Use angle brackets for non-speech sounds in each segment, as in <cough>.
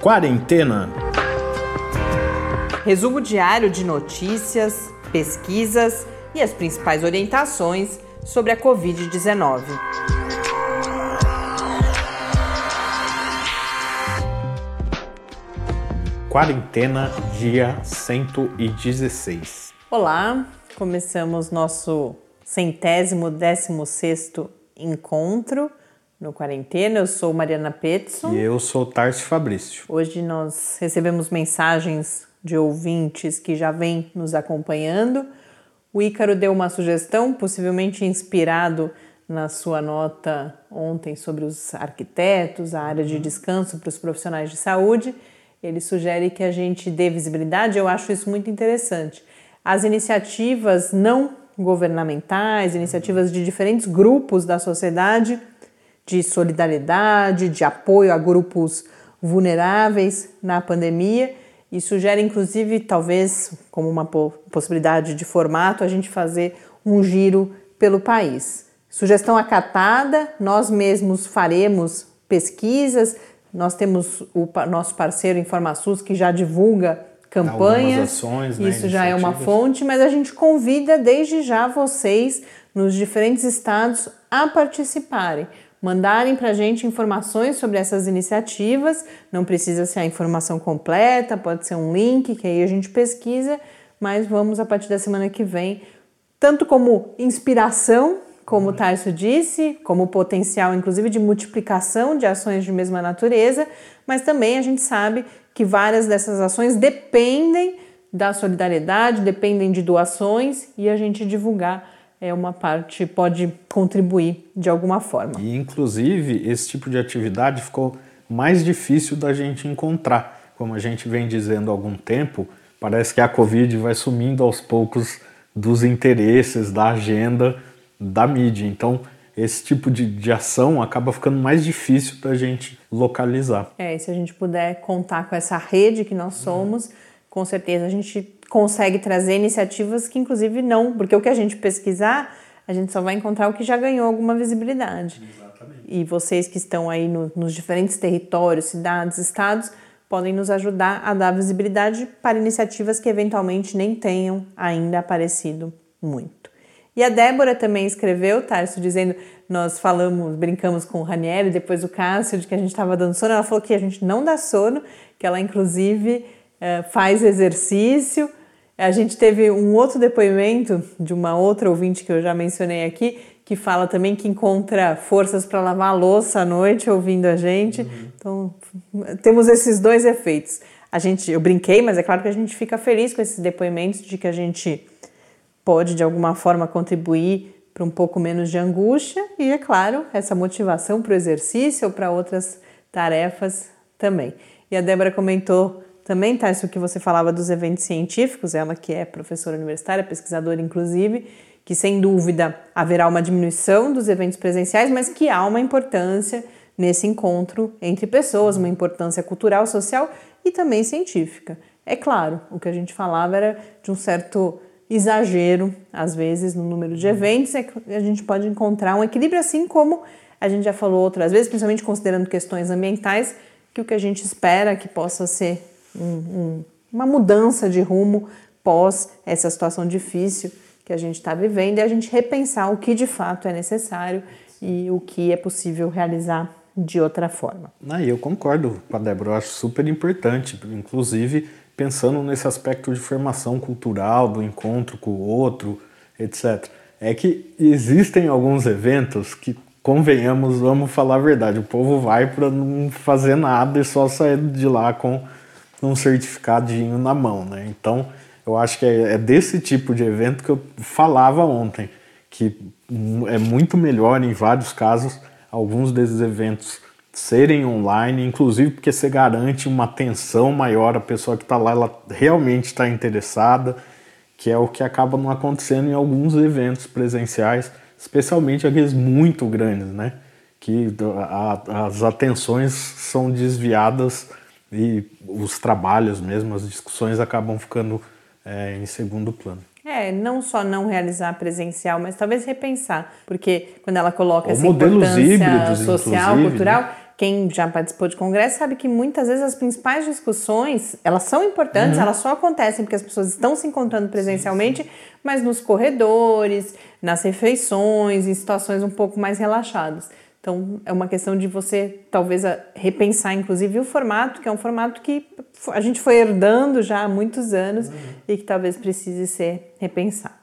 Quarentena. Resumo diário de notícias, pesquisas e as principais orientações sobre a Covid-19. Quarentena, dia 116. Olá, começamos nosso centésimo, décimo sexto encontro no Quarentena. Eu sou Mariana Petson. E eu sou Tarso Fabrício. Hoje nós recebemos mensagens de ouvintes que já vêm nos acompanhando. O Ícaro deu uma sugestão, possivelmente inspirado na sua nota ontem sobre os arquitetos, a área de descanso para os profissionais de saúde. Ele sugere que a gente dê visibilidade, eu acho isso muito interessante. As iniciativas não governamentais, iniciativas de diferentes grupos da sociedade, de solidariedade, de apoio a grupos vulneráveis na pandemia. E sugere, inclusive, talvez como uma possibilidade de formato, a gente fazer um giro pelo país. Sugestão acatada, nós mesmos faremos pesquisas, nós temos o nosso parceiro InformaSUS que já divulga campanhas, ações, né, isso já é uma fonte, mas a gente convida desde já vocês nos diferentes estados a participarem, mandarem para a gente informações sobre essas iniciativas. Não precisa ser a informação completa, pode ser um link que aí a gente pesquisa, mas vamos a partir da semana que vem, tanto como inspiração como o Tarso disse, como potencial, inclusive, de multiplicação de ações de mesma natureza, mas também a gente sabe que várias dessas ações dependem da solidariedade, dependem de doações e a gente divulgar é uma parte pode contribuir de alguma forma. E inclusive esse tipo de atividade ficou mais difícil da gente encontrar, como a gente vem dizendo há algum tempo. Parece que a Covid vai sumindo aos poucos dos interesses, da agenda da mídia. Então, esse tipo de, de ação acaba ficando mais difícil da gente localizar. É, e se a gente puder contar com essa rede que nós somos, uhum. com certeza a gente consegue trazer iniciativas que, inclusive, não, porque o que a gente pesquisar, a gente só vai encontrar o que já ganhou alguma visibilidade. Exatamente. E vocês que estão aí no, nos diferentes territórios, cidades, estados, podem nos ajudar a dar visibilidade para iniciativas que eventualmente nem tenham ainda aparecido muito. E a Débora também escreveu, Tarso, dizendo: nós falamos, brincamos com o Ranieri, depois o Cássio, de que a gente estava dando sono. Ela falou que a gente não dá sono, que ela inclusive eh, faz exercício. A gente teve um outro depoimento de uma outra ouvinte que eu já mencionei aqui, que fala também que encontra forças para lavar a louça à noite ouvindo a gente. Uhum. Então, temos esses dois efeitos. A gente, eu brinquei, mas é claro que a gente fica feliz com esses depoimentos de que a gente pode de alguma forma contribuir para um pouco menos de angústia e, é claro, essa motivação para o exercício ou para outras tarefas também. E a Débora comentou também, tá, isso que você falava dos eventos científicos, ela que é professora universitária, pesquisadora inclusive, que sem dúvida haverá uma diminuição dos eventos presenciais, mas que há uma importância nesse encontro entre pessoas, uma importância cultural, social e também científica. É claro, o que a gente falava era de um certo exagero, às vezes, no número de eventos, é que a gente pode encontrar um equilíbrio, assim como a gente já falou outras vezes, principalmente considerando questões ambientais, que o que a gente espera que possa ser um, um, uma mudança de rumo pós essa situação difícil que a gente está vivendo e a gente repensar o que de fato é necessário e o que é possível realizar de outra forma. Ah, eu concordo com a Débora, eu acho super importante, inclusive pensando nesse aspecto de formação cultural, do encontro com o outro, etc. É que existem alguns eventos que, convenhamos, vamos falar a verdade, o povo vai para não fazer nada e só sair de lá com um certificadinho na mão, né? Então, eu acho que é, é desse tipo de evento que eu falava ontem, que é muito melhor em vários casos alguns desses eventos serem online, inclusive porque você garante uma atenção maior, a pessoa que está lá ela realmente está interessada, que é o que acaba não acontecendo em alguns eventos presenciais, especialmente aqueles muito grandes, né? Que a, as atenções são desviadas e os trabalhos mesmo, as discussões acabam ficando é, em segundo plano. É, não só não realizar presencial, mas talvez repensar, porque quando ela coloca Ou essa importância híbridos, social, cultural, né? quem já participou de congresso sabe que muitas vezes as principais discussões, elas são importantes, uhum. elas só acontecem porque as pessoas estão se encontrando presencialmente, sim, sim. mas nos corredores, nas refeições, em situações um pouco mais relaxadas. Então, é uma questão de você talvez repensar, inclusive, o formato, que é um formato que a gente foi herdando já há muitos anos uhum. e que talvez precise ser repensado.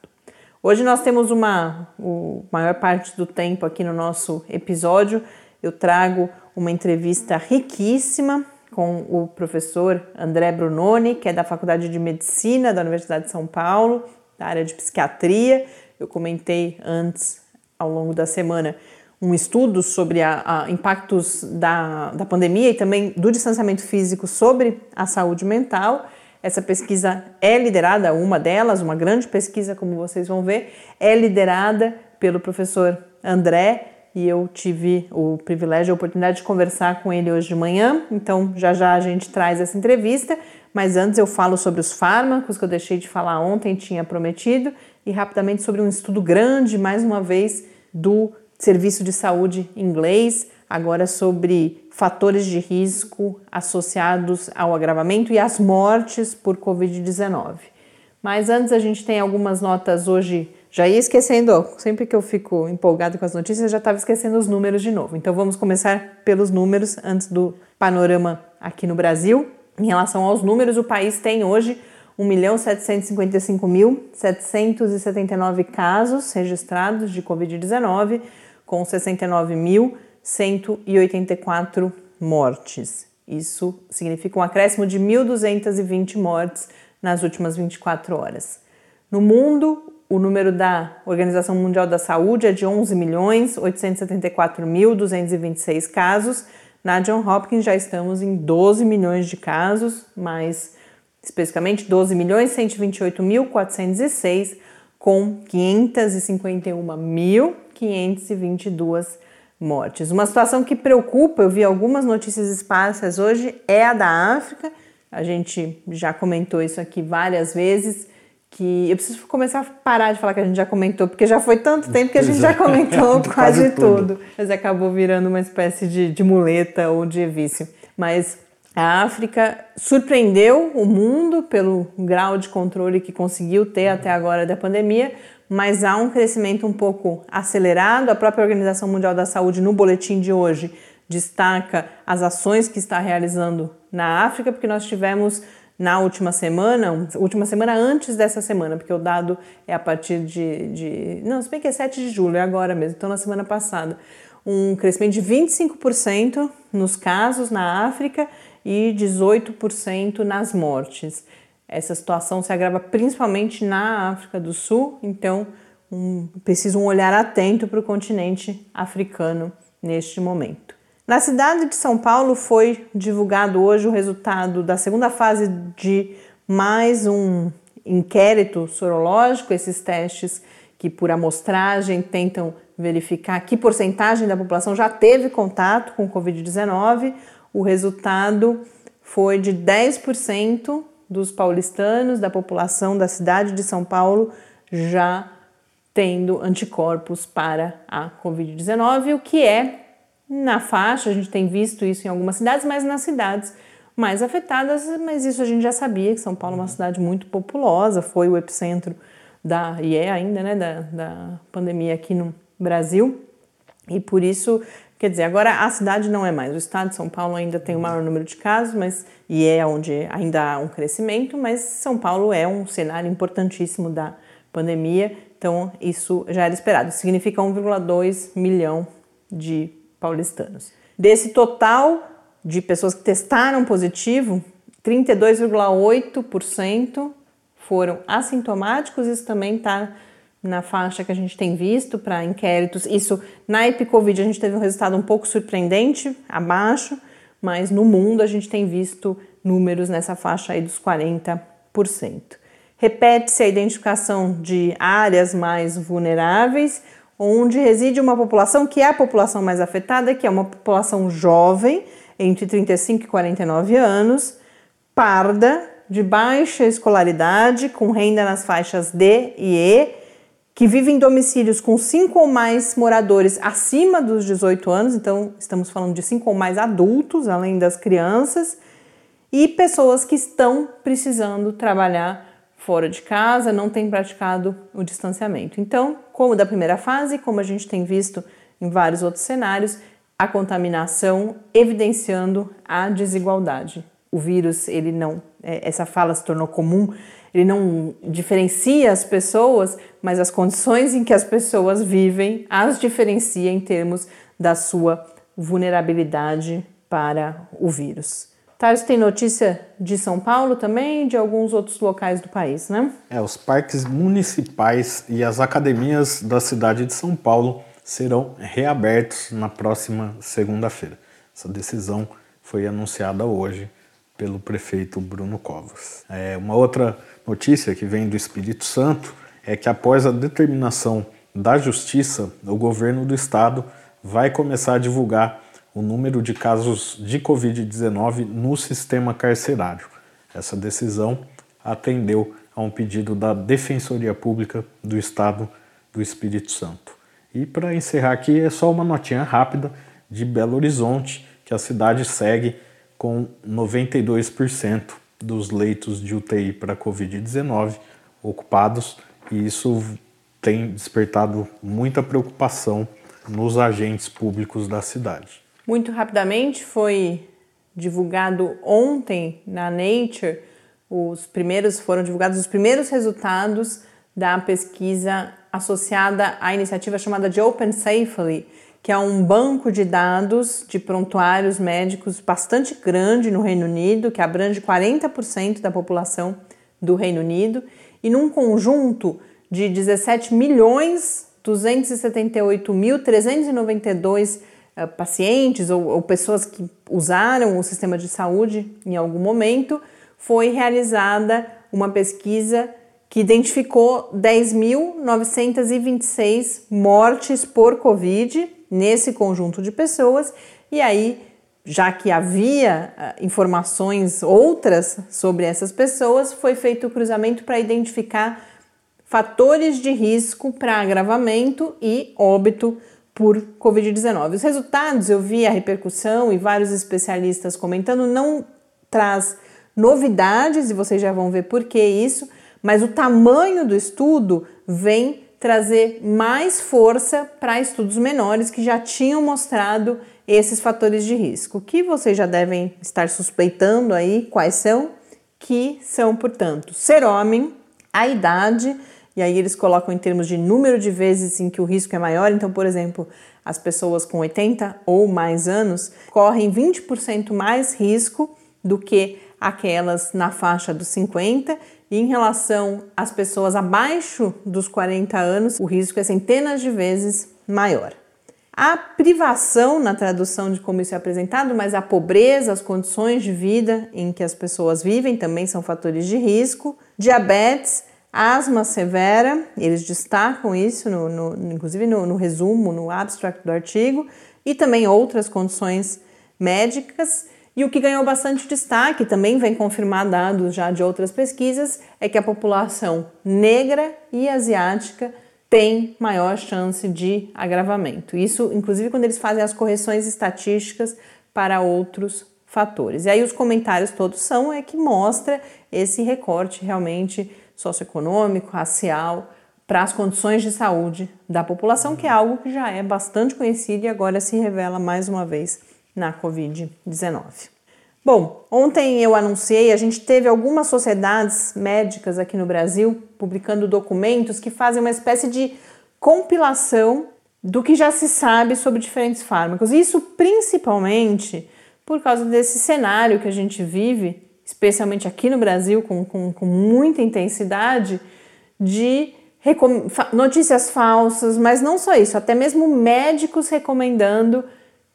Hoje nós temos uma, o maior parte do tempo aqui no nosso episódio, eu trago uma entrevista riquíssima com o professor André Brunoni, que é da Faculdade de Medicina da Universidade de São Paulo, da área de psiquiatria. Eu comentei antes, ao longo da semana, um estudo sobre a, a impactos da, da pandemia e também do distanciamento físico sobre a saúde mental. Essa pesquisa é liderada, uma delas, uma grande pesquisa, como vocês vão ver, é liderada pelo professor André e eu tive o privilégio e a oportunidade de conversar com ele hoje de manhã. Então, já já a gente traz essa entrevista, mas antes eu falo sobre os fármacos que eu deixei de falar ontem, tinha prometido, e rapidamente sobre um estudo grande, mais uma vez, do Serviço de Saúde inglês, agora sobre fatores de risco associados ao agravamento e às mortes por Covid-19. Mas antes a gente tem algumas notas hoje já ia esquecendo, sempre que eu fico empolgado com as notícias, já estava esquecendo os números de novo. Então vamos começar pelos números antes do panorama aqui no Brasil. Em relação aos números, o país tem hoje 1.755.779 casos registrados de Covid-19, com 69.184 mortes. Isso significa um acréscimo de 1.220 mortes nas últimas 24 horas. No mundo, o número da Organização Mundial da Saúde é de 11 milhões 874.226 casos. Na John Hopkins já estamos em 12 milhões de casos, mais especificamente 12 milhões 128.406 com 551.522 mortes. Uma situação que preocupa, eu vi algumas notícias esparsas hoje, é a da África. A gente já comentou isso aqui várias vezes que eu preciso começar a parar de falar que a gente já comentou, porque já foi tanto tempo que a gente já comentou <laughs> quase, quase tudo. tudo. Mas acabou virando uma espécie de, de muleta ou de vício. Mas a África surpreendeu o mundo pelo grau de controle que conseguiu ter até agora da pandemia, mas há um crescimento um pouco acelerado. A própria Organização Mundial da Saúde, no boletim de hoje, destaca as ações que está realizando na África, porque nós tivemos na última semana, última semana antes dessa semana, porque o dado é a partir de, de. Não, se bem que é 7 de julho, é agora mesmo, então na semana passada. Um crescimento de 25% nos casos na África e 18% nas mortes. Essa situação se agrava principalmente na África do Sul, então um, precisa um olhar atento para o continente africano neste momento. Na cidade de São Paulo foi divulgado hoje o resultado da segunda fase de mais um inquérito sorológico, esses testes que por amostragem tentam verificar que porcentagem da população já teve contato com o Covid-19. O resultado foi de 10% dos paulistanos, da população da cidade de São Paulo, já tendo anticorpos para a Covid-19, o que é na faixa, a gente tem visto isso em algumas cidades, mas nas cidades mais afetadas, mas isso a gente já sabia que São Paulo é uma cidade muito populosa, foi o epicentro da, e é ainda, né, da, da pandemia aqui no Brasil. E por isso, quer dizer, agora a cidade não é mais. O estado de São Paulo ainda tem o maior número de casos, mas e é onde ainda há um crescimento, mas São Paulo é um cenário importantíssimo da pandemia, então isso já era esperado. Significa 1,2 milhão de paulistanos. Desse total de pessoas que testaram positivo, 32,8% foram assintomáticos. Isso também está na faixa que a gente tem visto para inquéritos. Isso na Epicovid a gente teve um resultado um pouco surpreendente, abaixo, mas no mundo a gente tem visto números nessa faixa aí dos 40%. Repete-se a identificação de áreas mais vulneráveis, onde reside uma população que é a população mais afetada, que é uma população jovem, entre 35 e 49 anos, parda, de baixa escolaridade, com renda nas faixas D e E, que vivem em domicílios com cinco ou mais moradores acima dos 18 anos, então estamos falando de cinco ou mais adultos, além das crianças, e pessoas que estão precisando trabalhar fora de casa, não têm praticado o distanciamento. Então, como da primeira fase, como a gente tem visto em vários outros cenários, a contaminação evidenciando a desigualdade. O vírus, ele não, é, essa fala se tornou comum, ele não diferencia as pessoas, mas as condições em que as pessoas vivem as diferencia em termos da sua vulnerabilidade para o vírus. Thales, tem notícia de São Paulo também de alguns outros locais do país, né? É, os parques municipais e as academias da cidade de São Paulo serão reabertos na próxima segunda-feira. Essa decisão foi anunciada hoje pelo prefeito Bruno Covas. É, uma outra notícia que vem do Espírito Santo é que após a determinação da Justiça, o governo do estado vai começar a divulgar o número de casos de Covid-19 no sistema carcerário. Essa decisão atendeu a um pedido da Defensoria Pública do Estado do Espírito Santo. E para encerrar aqui, é só uma notinha rápida de Belo Horizonte, que a cidade segue com 92% dos leitos de UTI para Covid-19 ocupados, e isso tem despertado muita preocupação nos agentes públicos da cidade. Muito rapidamente foi divulgado ontem na Nature os primeiros foram divulgados os primeiros resultados da pesquisa associada à iniciativa chamada de Open Safely, que é um banco de dados de prontuários médicos bastante grande no Reino Unido, que abrange 40% da população do Reino Unido, e num conjunto de 17 milhões 278.392 eh, pacientes ou, ou pessoas que usaram o sistema de saúde em algum momento, foi realizada uma pesquisa que identificou 10.926 mortes por Covid nesse conjunto de pessoas, e aí, já que havia uh, informações outras sobre essas pessoas, foi feito o cruzamento para identificar fatores de risco para agravamento e óbito por Covid-19. Os resultados, eu vi a repercussão e vários especialistas comentando, não traz novidades, e vocês já vão ver por que isso, mas o tamanho do estudo vem trazer mais força para estudos menores que já tinham mostrado esses fatores de risco, que vocês já devem estar suspeitando aí quais são, que são, portanto, ser homem, a idade, e aí eles colocam em termos de número de vezes em que o risco é maior. Então, por exemplo, as pessoas com 80 ou mais anos correm 20% mais risco do que aquelas na faixa dos 50. Em relação às pessoas abaixo dos 40 anos, o risco é centenas de vezes maior. A privação, na tradução de como isso é apresentado, mas a pobreza, as condições de vida em que as pessoas vivem também são fatores de risco. Diabetes, Asma severa, eles destacam isso, no, no inclusive no, no resumo, no abstract do artigo, e também outras condições médicas. E o que ganhou bastante destaque, também vem confirmar dados já de outras pesquisas, é que a população negra e asiática tem maior chance de agravamento. Isso, inclusive, quando eles fazem as correções estatísticas para outros fatores. E aí os comentários todos são é que mostra esse recorte realmente socioeconômico, racial, para as condições de saúde da população, que é algo que já é bastante conhecido e agora se revela mais uma vez na Covid-19. Bom, ontem eu anunciei, a gente teve algumas sociedades médicas aqui no Brasil publicando documentos que fazem uma espécie de compilação do que já se sabe sobre diferentes fármacos. Isso principalmente por causa desse cenário que a gente vive especialmente aqui no Brasil, com, com, com muita intensidade, de notícias falsas, mas não só isso, até mesmo médicos recomendando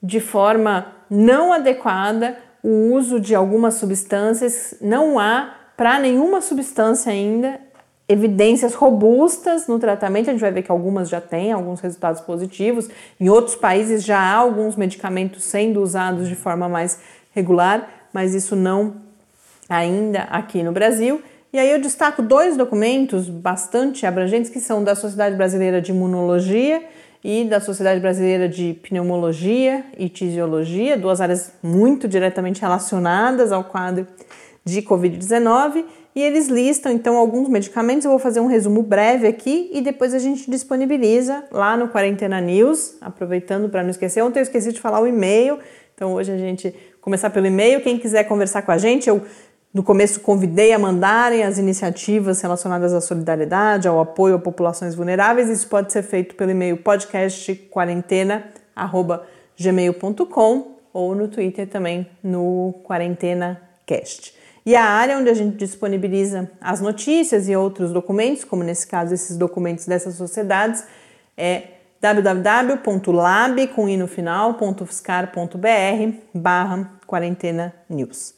de forma não adequada o uso de algumas substâncias. Não há para nenhuma substância ainda evidências robustas no tratamento. A gente vai ver que algumas já têm alguns resultados positivos. Em outros países já há alguns medicamentos sendo usados de forma mais regular, mas isso não ainda aqui no Brasil. E aí eu destaco dois documentos bastante abrangentes que são da Sociedade Brasileira de Imunologia e da Sociedade Brasileira de Pneumologia e Tisiologia, duas áreas muito diretamente relacionadas ao quadro de Covid-19. E eles listam então alguns medicamentos. Eu vou fazer um resumo breve aqui e depois a gente disponibiliza lá no Quarentena News. Aproveitando para não esquecer, ontem eu esqueci de falar o e-mail, então hoje a gente começar pelo e-mail. Quem quiser conversar com a gente, eu no começo, convidei a mandarem as iniciativas relacionadas à solidariedade, ao apoio a populações vulneráveis. Isso pode ser feito pelo e-mail podcastquarentena.gmail.com ou no Twitter também, no QuarentenaCast. E a área onde a gente disponibiliza as notícias e outros documentos, como nesse caso esses documentos dessas sociedades, é www.lab.ufscar.br barra quarentena news.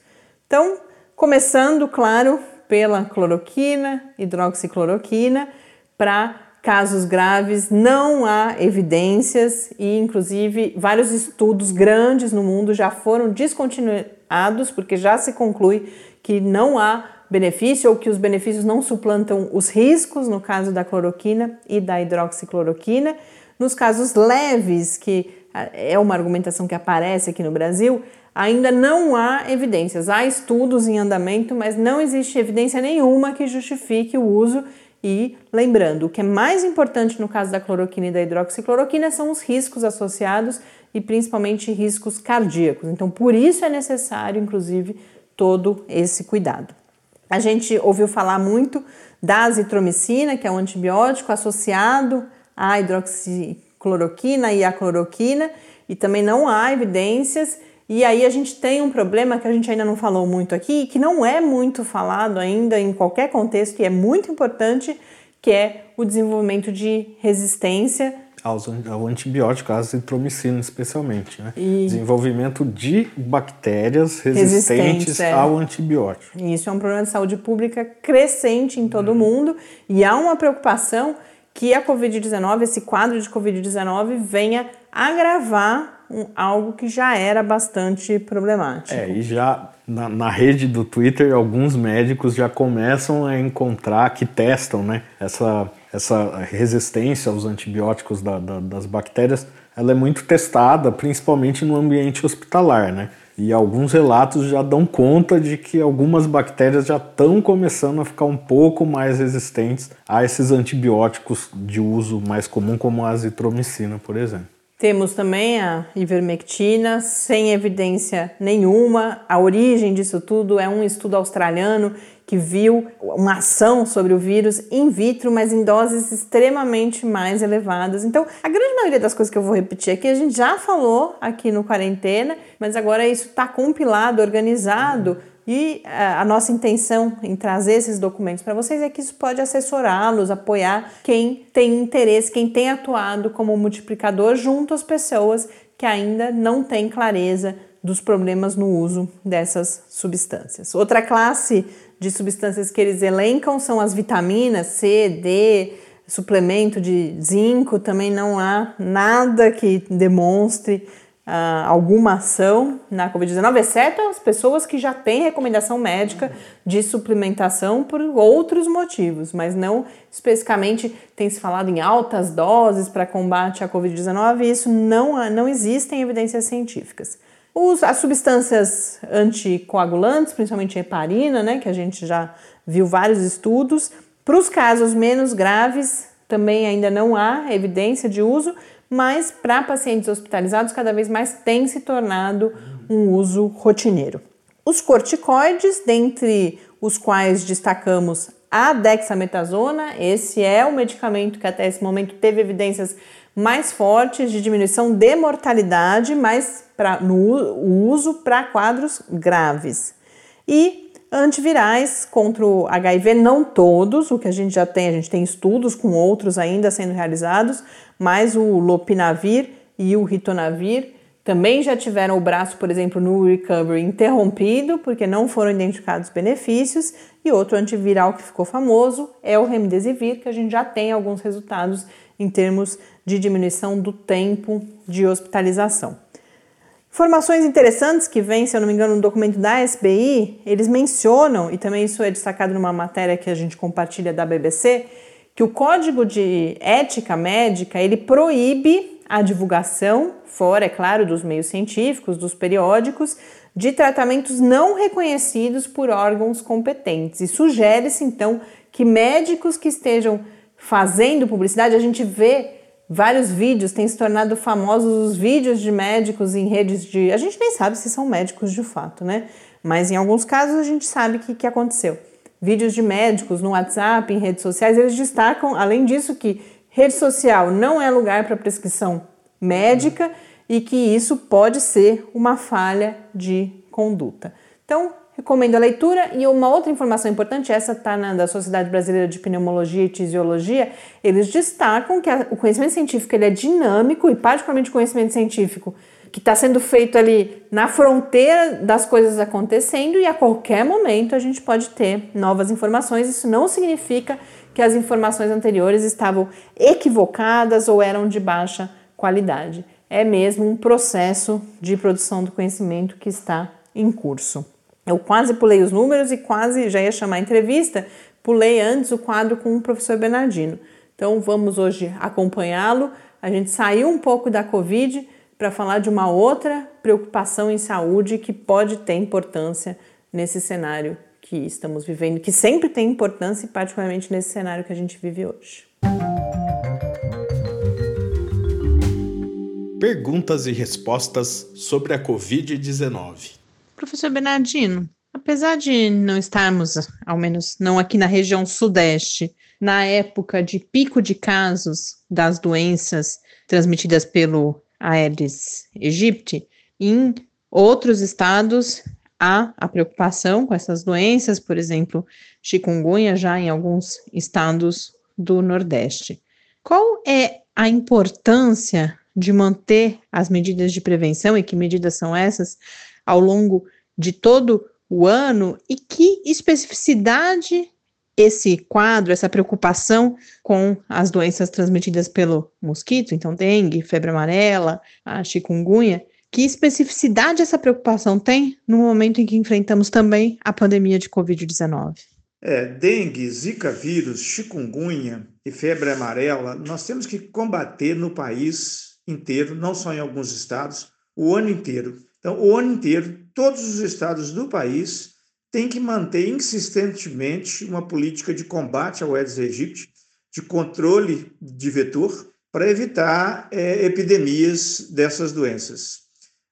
Então, Começando, claro, pela cloroquina, hidroxicloroquina, para casos graves não há evidências e, inclusive, vários estudos grandes no mundo já foram descontinuados porque já se conclui que não há benefício ou que os benefícios não suplantam os riscos no caso da cloroquina e da hidroxicloroquina. Nos casos leves, que é uma argumentação que aparece aqui no Brasil, ainda não há evidências. Há estudos em andamento, mas não existe evidência nenhuma que justifique o uso. E lembrando, o que é mais importante no caso da cloroquina e da hidroxicloroquina são os riscos associados e principalmente riscos cardíacos. Então, por isso é necessário, inclusive, todo esse cuidado. A gente ouviu falar muito da azitromicina, que é um antibiótico associado à hidroxicloroquina e à cloroquina, e também não há evidências e aí a gente tem um problema que a gente ainda não falou muito aqui, que não é muito falado ainda em qualquer contexto e é muito importante, que é o desenvolvimento de resistência ao antibiótico, a azitromicina especialmente, né? E... Desenvolvimento de bactérias resistentes é. ao antibiótico. Isso é um problema de saúde pública crescente em todo o mundo e há uma preocupação que a Covid-19, esse quadro de Covid-19, venha agravar um, algo que já era bastante problemático. É, e já na, na, rede do Twitter, alguns médicos já começam a encontrar, que testam né, essa, essa resistência aos antibióticos da, da, das bactérias, ela é muito testada, principalmente no ambiente hospitalar, né? E alguns relatos já dão conta de que algumas bactérias já estão começando a ficar um pouco mais resistentes a esses antibióticos de uso mais comum, como a azitromicina, por exemplo. Temos também a ivermectina, sem evidência nenhuma. A origem disso tudo é um estudo australiano que viu uma ação sobre o vírus in vitro, mas em doses extremamente mais elevadas. Então, a grande maioria das coisas que eu vou repetir aqui a gente já falou aqui no Quarentena, mas agora isso está compilado, organizado. E eh, a nossa intenção em trazer esses documentos para vocês é que isso pode assessorá-los, apoiar quem tem interesse, quem tem atuado como multiplicador junto às pessoas que ainda não têm clareza dos problemas no uso dessas substâncias. Outra classe de substâncias que eles elencam são as vitaminas C, D, suplemento de zinco, também não há nada que demonstre uh, alguma ação na Covid-19, exceto as pessoas que já têm recomendação médica de suplementação por outros motivos, mas não especificamente tem se falado em altas doses para combate à Covid-19, e isso não, não existem evidências científicas. Os, as substâncias anticoagulantes, principalmente heparina, né, que a gente já viu vários estudos, para os casos menos graves também ainda não há evidência de uso, mas para pacientes hospitalizados cada vez mais tem se tornado um uso rotineiro. Os corticoides, dentre os quais destacamos a dexametasona, esse é o medicamento que até esse momento teve evidências mais fortes de diminuição de mortalidade, mas pra, no uso para quadros graves. E Antivirais contra o HIV, não todos, o que a gente já tem, a gente tem estudos com outros ainda sendo realizados, mas o Lopinavir e o Ritonavir também já tiveram o braço, por exemplo, no recovery interrompido, porque não foram identificados benefícios, e outro antiviral que ficou famoso é o Remdesivir, que a gente já tem alguns resultados em termos de diminuição do tempo de hospitalização. Informações interessantes que vêm, se eu não me engano, no documento da SBI, eles mencionam, e também isso é destacado numa matéria que a gente compartilha da BBC, que o Código de Ética Médica, ele proíbe a divulgação, fora, é claro, dos meios científicos, dos periódicos, de tratamentos não reconhecidos por órgãos competentes. E sugere-se, então, que médicos que estejam fazendo publicidade, a gente vê vários vídeos, tem se tornado famosos os vídeos de médicos em redes de. A gente nem sabe se são médicos de fato, né? Mas em alguns casos a gente sabe o que, que aconteceu. Vídeos de médicos no WhatsApp, em redes sociais, eles destacam, além disso, que rede social não é lugar para prescrição médica e que isso pode ser uma falha de conduta. Então, Recomendo a leitura e uma outra informação importante, essa está na da Sociedade Brasileira de Pneumologia e Tisiologia, eles destacam que a, o conhecimento científico ele é dinâmico e particularmente o conhecimento científico que está sendo feito ali na fronteira das coisas acontecendo e a qualquer momento a gente pode ter novas informações. Isso não significa que as informações anteriores estavam equivocadas ou eram de baixa qualidade. É mesmo um processo de produção do conhecimento que está em curso. Eu quase pulei os números e quase já ia chamar a entrevista, pulei antes o quadro com o professor Bernardino. Então vamos hoje acompanhá-lo. A gente saiu um pouco da Covid para falar de uma outra preocupação em saúde que pode ter importância nesse cenário que estamos vivendo, que sempre tem importância e particularmente nesse cenário que a gente vive hoje. Perguntas e respostas sobre a Covid-19. Professor Bernardino, apesar de não estarmos, ao menos não aqui na região sudeste, na época de pico de casos das doenças transmitidas pelo Aedes aegypti, em outros estados há a preocupação com essas doenças, por exemplo, chikungunya já em alguns estados do Nordeste. Qual é a importância de manter as medidas de prevenção e que medidas são essas ao longo de todo o ano e que especificidade esse quadro, essa preocupação com as doenças transmitidas pelo mosquito, então dengue, febre amarela, a chikungunya, que especificidade essa preocupação tem no momento em que enfrentamos também a pandemia de Covid-19? É, dengue, zika vírus, chikungunya e febre amarela, nós temos que combater no país inteiro, não só em alguns estados, o ano inteiro. Então, o ano inteiro, todos os estados do país têm que manter insistentemente uma política de combate ao Aedes aegypti, de controle de vetor, para evitar é, epidemias dessas doenças.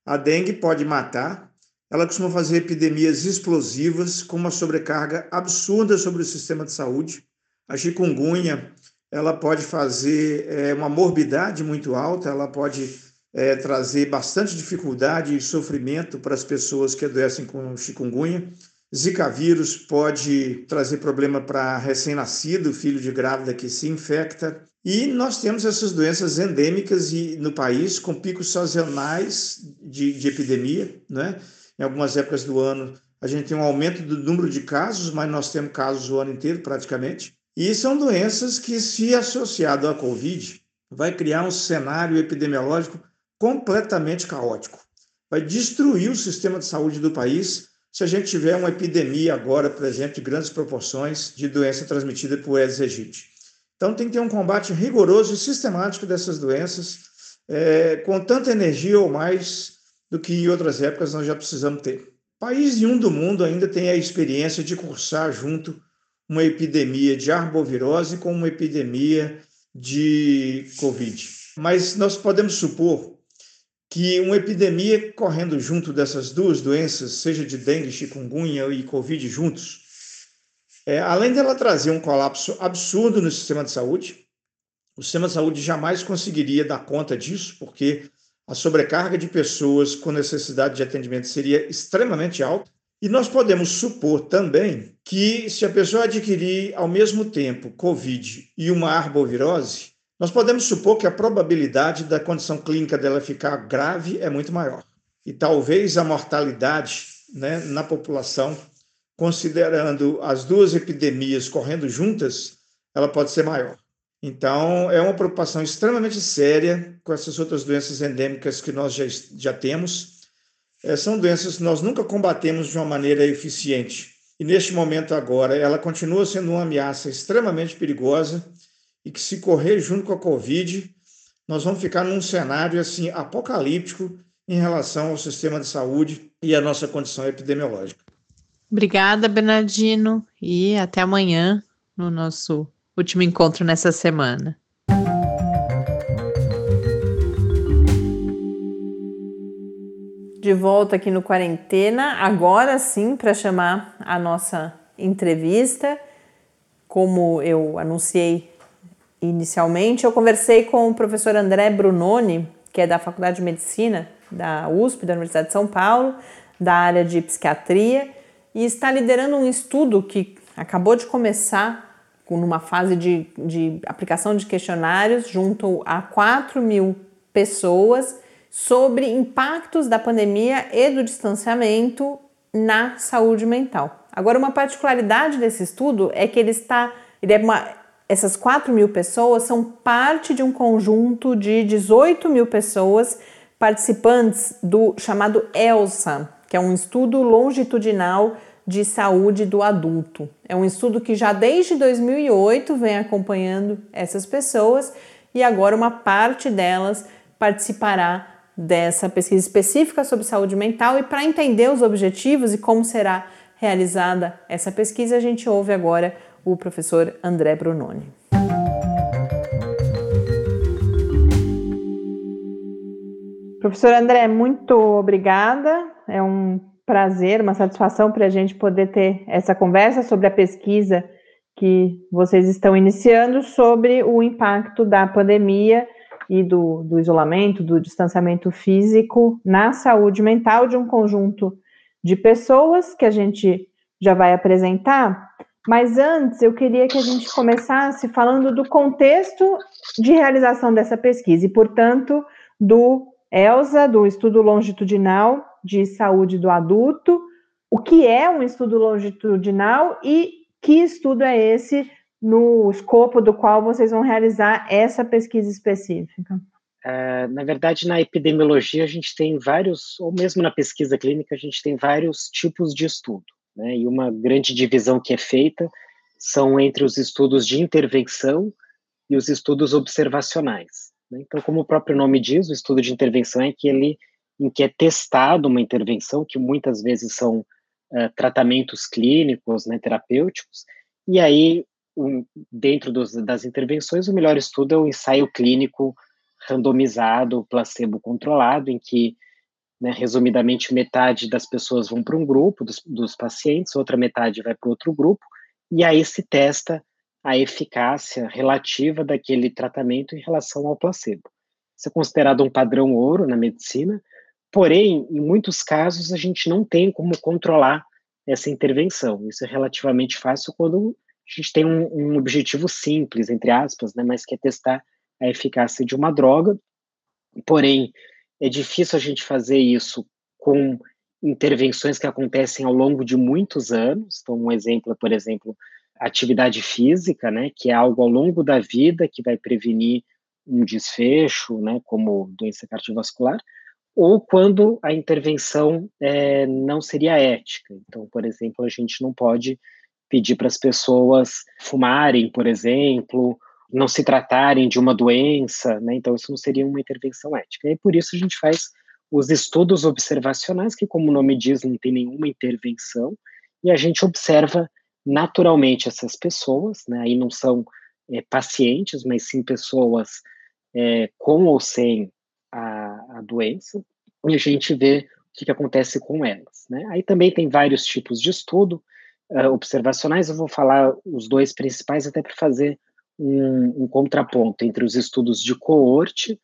A dengue pode matar, ela costuma fazer epidemias explosivas com uma sobrecarga absurda sobre o sistema de saúde. A chikungunya, ela pode fazer é, uma morbidade muito alta, ela pode é, trazer bastante dificuldade e sofrimento para as pessoas que adoecem com chikungunya. Zika vírus pode trazer problema para recém-nascido, filho de grávida que se infecta. E nós temos essas doenças endêmicas e, no país com picos sazonais de, de epidemia. Né? Em algumas épocas do ano a gente tem um aumento do número de casos, mas nós temos casos o ano inteiro praticamente. E são doenças que, se associado à Covid, vai criar um cenário epidemiológico completamente caótico. Vai destruir o sistema de saúde do país se a gente tiver uma epidemia agora, por exemplo, de grandes proporções de doença transmitida por Aedes aegypti. Então tem que ter um combate rigoroso e sistemático dessas doenças, é, com tanta energia ou mais do que em outras épocas nós já precisamos ter. País nenhum do mundo ainda tem a experiência de cursar junto uma epidemia de arbovirose com uma epidemia de Covid. Mas nós podemos supor que uma epidemia correndo junto dessas duas doenças, seja de dengue, chikungunya e covid juntos, é, além dela trazer um colapso absurdo no sistema de saúde, o sistema de saúde jamais conseguiria dar conta disso, porque a sobrecarga de pessoas com necessidade de atendimento seria extremamente alta. E nós podemos supor também que, se a pessoa adquirir ao mesmo tempo Covid e uma arbovirose, nós podemos supor que a probabilidade da condição clínica dela ficar grave é muito maior. E talvez a mortalidade né, na população, considerando as duas epidemias correndo juntas, ela pode ser maior. Então, é uma preocupação extremamente séria com essas outras doenças endêmicas que nós já, já temos. é, são doenças que nós nunca combatemos de uma maneira eficiente. E neste momento agora, ela continua sendo uma ameaça extremamente perigosa e que se correr junto com a Covid, nós vamos ficar num cenário assim apocalíptico em relação ao sistema de saúde e à nossa condição epidemiológica. Obrigada, Bernardino, e até amanhã no nosso último encontro nessa semana. De volta aqui no Quarentena, agora sim para chamar a nossa entrevista. Como eu anunciei inicialmente, eu conversei com o professor André Brunoni, que é da Faculdade de Medicina da USP, da Universidade de São Paulo, da área de psiquiatria, e está liderando um estudo que acabou de começar numa fase de, de aplicação de questionários junto a 4 mil pessoas sobre impactos da pandemia e do distanciamento na saúde mental. Agora, uma particularidade desse estudo é que ele está, ele é uma, essas 4 mil pessoas são parte de um conjunto de 18 mil pessoas participantes do chamado ELSA, que é um estudo longitudinal de saúde do adulto. É um estudo que já desde 2008 vem acompanhando essas pessoas e agora uma parte delas participará dessa pesquisa específica sobre saúde mental e para entender os objetivos e como será realizada essa pesquisa, a gente ouve agora o professor André Brunoni. Professor André, muito obrigada. É um prazer, uma satisfação para a gente poder ter essa conversa sobre a pesquisa que vocês estão iniciando sobre o impacto da pandemia e do, do isolamento, do distanciamento físico na saúde mental de um conjunto de pessoas que a gente já vai apresentar. Mas antes, eu queria que a gente começasse falando do contexto de realização dessa pesquisa e, portanto, do ELSA, do Estudo Longitudinal de Saúde do Adulto. O que é um estudo longitudinal e que estudo é esse no escopo do qual vocês vão realizar essa pesquisa específica? É, na verdade, na epidemiologia, a gente tem vários, ou mesmo na pesquisa clínica, a gente tem vários tipos de estudo. Né? E uma grande divisão que é feita são entre os estudos de intervenção e os estudos observacionais. Né? Então, como o próprio nome diz, o estudo de intervenção é aquele em que é testado uma intervenção, que muitas vezes são uh, tratamentos clínicos, né, terapêuticos, e aí, um, dentro dos, das intervenções, o melhor estudo é o ensaio clínico randomizado, placebo controlado, em que, né, resumidamente, metade das pessoas vão para um grupo dos, dos pacientes, outra metade vai para outro grupo, e aí se testa a eficácia relativa daquele tratamento em relação ao placebo. Isso é considerado um padrão ouro na medicina, porém, em muitos casos, a gente não tem como controlar essa intervenção. Isso é relativamente fácil quando a gente tem um, um objetivo simples, entre aspas, né, mas que é testar a eficácia de uma droga. Porém, é difícil a gente fazer isso com intervenções que acontecem ao longo de muitos anos. Então, um exemplo é, por exemplo, atividade física, né, que é algo ao longo da vida que vai prevenir um desfecho, né, como doença cardiovascular, ou quando a intervenção é, não seria ética. Então, por exemplo, a gente não pode pedir para as pessoas fumarem, por exemplo, não se tratarem de uma doença, né? Então, isso não seria uma intervenção ética. E por isso a gente faz os estudos observacionais, que, como o nome diz, não tem nenhuma intervenção, e a gente observa naturalmente essas pessoas, né? Aí não são é, pacientes, mas sim pessoas é, com ou sem a, a, doença, e a gente vê o que, que acontece com elas, né? Aí também tem vários tipos de estudo uh, observacionais, eu vou falar os dois principais até para fazer um, um, contraponto entre os estudos de coorte,